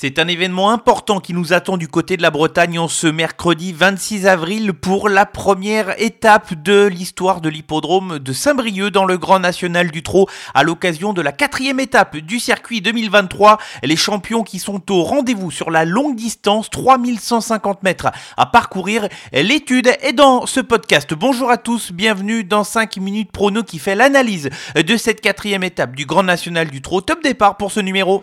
C'est un événement important qui nous attend du côté de la Bretagne en ce mercredi 26 avril pour la première étape de l'histoire de l'hippodrome de Saint-Brieuc dans le Grand National du Trot à l'occasion de la quatrième étape du circuit 2023. Les champions qui sont au rendez-vous sur la longue distance, 3150 mètres à parcourir. L'étude est dans ce podcast. Bonjour à tous, bienvenue dans 5 minutes prono qui fait l'analyse de cette quatrième étape du Grand National du Trot. Top départ pour ce numéro.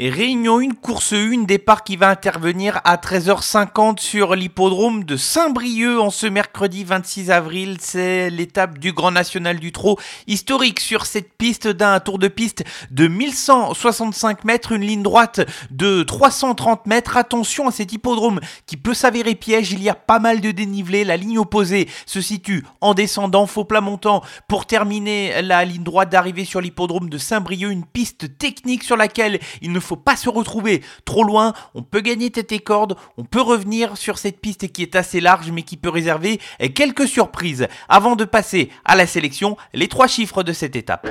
Réunion 1, course 1, départ qui va intervenir à 13h50 sur l'hippodrome de Saint-Brieuc en ce mercredi 26 avril. C'est l'étape du Grand National du Trot historique sur cette piste d'un tour de piste de 1165 mètres, une ligne droite de 330 mètres. Attention à cet hippodrome qui peut s'avérer piège, il y a pas mal de dénivelé. La ligne opposée se situe en descendant, faux plat montant pour terminer la ligne droite d'arrivée sur l'hippodrome de Saint-Brieuc, une piste technique sur laquelle il ne faut pas se retrouver trop loin. On peut gagner tête et corde, on peut revenir sur cette piste qui est assez large mais qui peut réserver quelques surprises. Avant de passer à la sélection, les trois chiffres de cette étape.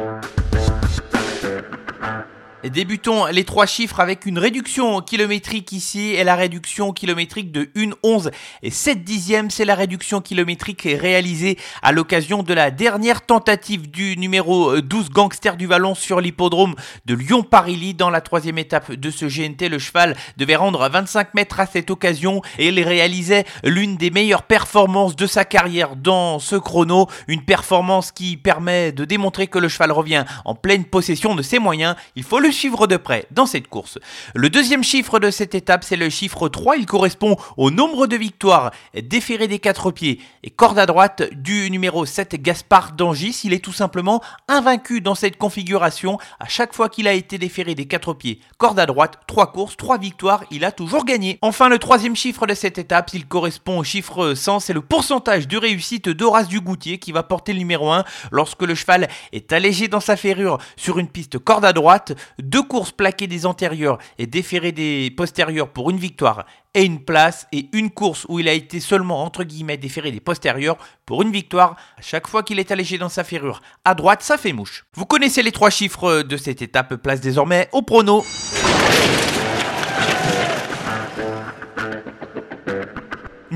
Débutons les trois chiffres avec une réduction kilométrique ici et la réduction kilométrique de 1,11 et 7 dixièmes. C'est la réduction kilométrique réalisée à l'occasion de la dernière tentative du numéro 12 Gangster du Vallon sur l'hippodrome de Lyon-Parilly dans la troisième étape de ce GNT. Le cheval devait rendre 25 mètres à cette occasion et il réalisait l'une des meilleures performances de sa carrière dans ce chrono. Une performance qui permet de démontrer que le cheval revient en pleine possession de ses moyens. Il faut le suivre de près dans cette course. Le deuxième chiffre de cette étape, c'est le chiffre 3. Il correspond au nombre de victoires déférées des quatre pieds et corde à droite du numéro 7, Gaspard Dangis. Il est tout simplement invaincu dans cette configuration. À chaque fois qu'il a été déféré des quatre pieds, corde à droite, trois courses, trois victoires, il a toujours gagné. Enfin, le troisième chiffre de cette étape, il correspond au chiffre 100, c'est le pourcentage de réussite d'Horace Dugoutier qui va porter le numéro 1 lorsque le cheval est allégé dans sa ferrure sur une piste corde à droite deux courses plaquées des antérieurs et déférées des postérieurs pour une victoire et une place, et une course où il a été seulement entre guillemets déféré des postérieurs pour une victoire. À chaque fois qu'il est allégé dans sa ferrure à droite, ça fait mouche. Vous connaissez les trois chiffres de cette étape, place désormais au prono.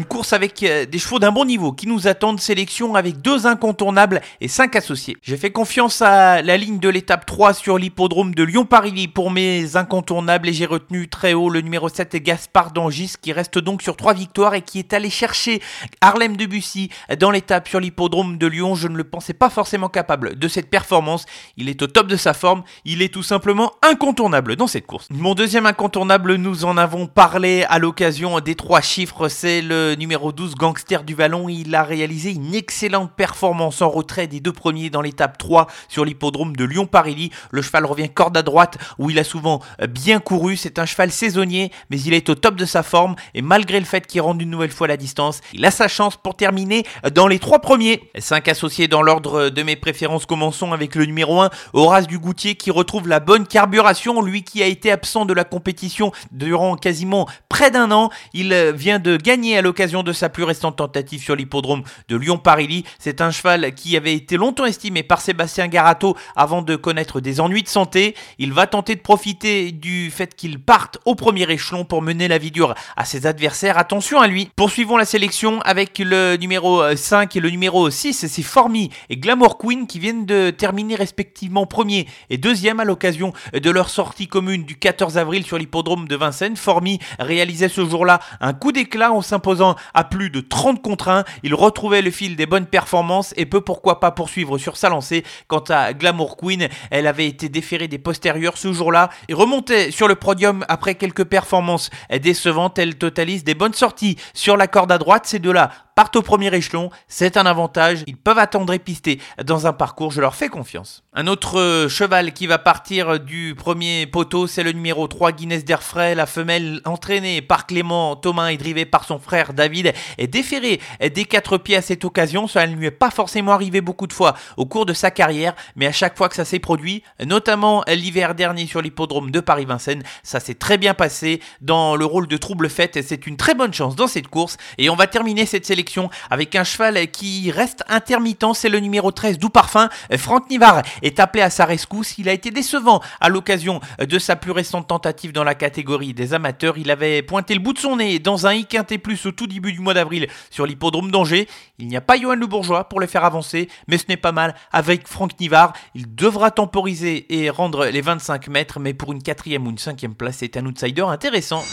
Course avec euh, des chevaux d'un bon niveau qui nous attendent, sélection avec deux incontournables et cinq associés. J'ai fait confiance à la ligne de l'étape 3 sur l'hippodrome de Lyon-Parilly pour mes incontournables et j'ai retenu très haut le numéro 7 Gaspard Dangis qui reste donc sur trois victoires et qui est allé chercher Harlem Debussy dans l'étape sur l'hippodrome de Lyon. Je ne le pensais pas forcément capable de cette performance. Il est au top de sa forme, il est tout simplement incontournable dans cette course. Mon deuxième incontournable, nous en avons parlé à l'occasion des trois chiffres, c'est le numéro 12, Gangster du Vallon. Il a réalisé une excellente performance en retrait des deux premiers dans l'étape 3 sur l'hippodrome de Lyon-Parilly. Le cheval revient corde à droite où il a souvent bien couru. C'est un cheval saisonnier, mais il est au top de sa forme et malgré le fait qu'il rende une nouvelle fois la distance, il a sa chance pour terminer dans les trois premiers. Cinq associés dans l'ordre de mes préférences. Commençons avec le numéro 1, Horace Dugoutier qui retrouve la bonne carburation. Lui qui a été absent de la compétition durant quasiment près d'un an. Il vient de gagner à l'occasion de sa plus récente tentative sur l'hippodrome de Lyon-Parilly. C'est un cheval qui avait été longtemps estimé par Sébastien Garato avant de connaître des ennuis de santé. Il va tenter de profiter du fait qu'il parte au premier échelon pour mener la vie dure à ses adversaires. Attention à lui. Poursuivons la sélection avec le numéro 5 et le numéro 6. C'est Formi et Glamour Queen qui viennent de terminer respectivement premier et deuxième à l'occasion de leur sortie commune du 14 avril sur l'hippodrome de Vincennes. Formi réalisait ce jour-là un coup d'éclat en s'imposant à plus de 30 contre 1. Il retrouvait le fil des bonnes performances et peut pourquoi pas poursuivre sur sa lancée. Quant à Glamour Queen, elle avait été déférée des postérieurs ce jour-là et remontait sur le podium après quelques performances décevantes. Elle totalise des bonnes sorties sur la corde à droite. Ces deux-là partent au premier échelon, c'est un avantage, ils peuvent attendre et pister dans un parcours, je leur fais confiance. Un autre euh, cheval qui va partir du premier poteau, c'est le numéro 3 Guinness d'Airfray, la femelle entraînée par Clément Thomas et drivée par son frère David est déférée des quatre pieds à cette occasion, ça ne lui est pas forcément arrivé beaucoup de fois au cours de sa carrière, mais à chaque fois que ça s'est produit, notamment l'hiver dernier sur l'hippodrome de Paris-Vincennes, ça s'est très bien passé dans le rôle de trouble fête c'est une très bonne chance dans cette course. Et on va terminer cette sélection avec un cheval qui reste intermittent, c'est le numéro 13 Doux Parfum. Franck Nivard est appelé à sa rescousse, il a été décevant à l'occasion de sa plus récente tentative dans la catégorie des amateurs, il avait pointé le bout de son nez dans un I plus au tout début du mois d'avril sur l'hippodrome d'Angers. Il n'y a pas Johan Le Bourgeois pour le faire avancer, mais ce n'est pas mal avec Franck Nivard. Il devra temporiser et rendre les 25 mètres, mais pour une quatrième ou une cinquième place, c'est un outsider intéressant.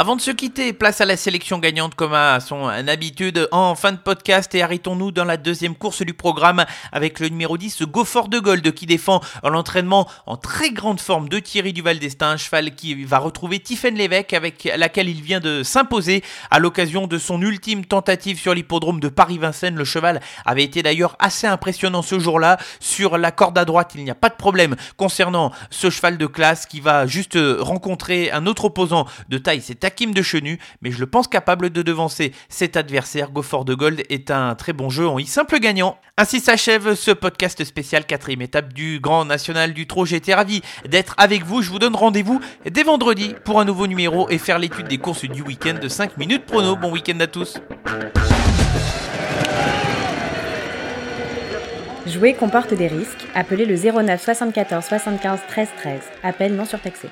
Avant de se quitter, place à la sélection gagnante comme à son habitude en fin de podcast et arrêtons-nous dans la deuxième course du programme avec le numéro 10, Gaufort de Gold qui défend l'entraînement en très grande forme de Thierry Duval d'Estaing, un cheval qui va retrouver Tiffen Lévesque avec laquelle il vient de s'imposer à l'occasion de son ultime tentative sur l'hippodrome de Paris-Vincennes. Le cheval avait été d'ailleurs assez impressionnant ce jour-là. Sur la corde à droite, il n'y a pas de problème concernant ce cheval de classe qui va juste rencontrer un autre opposant de taille. Hakim de Chenu, mais je le pense capable de devancer cet adversaire. Gofford de Gold est un très bon jeu en y simple gagnant. Ainsi s'achève ce podcast spécial quatrième étape du Grand National du Trot. J'étais ravi d'être avec vous. Je vous donne rendez-vous dès vendredi pour un nouveau numéro et faire l'étude des courses du week-end de 5 minutes prono. Bon week-end à tous. Jouer comporte des risques. Appelez le 09 74 75 13 13. Appel non surtaxé.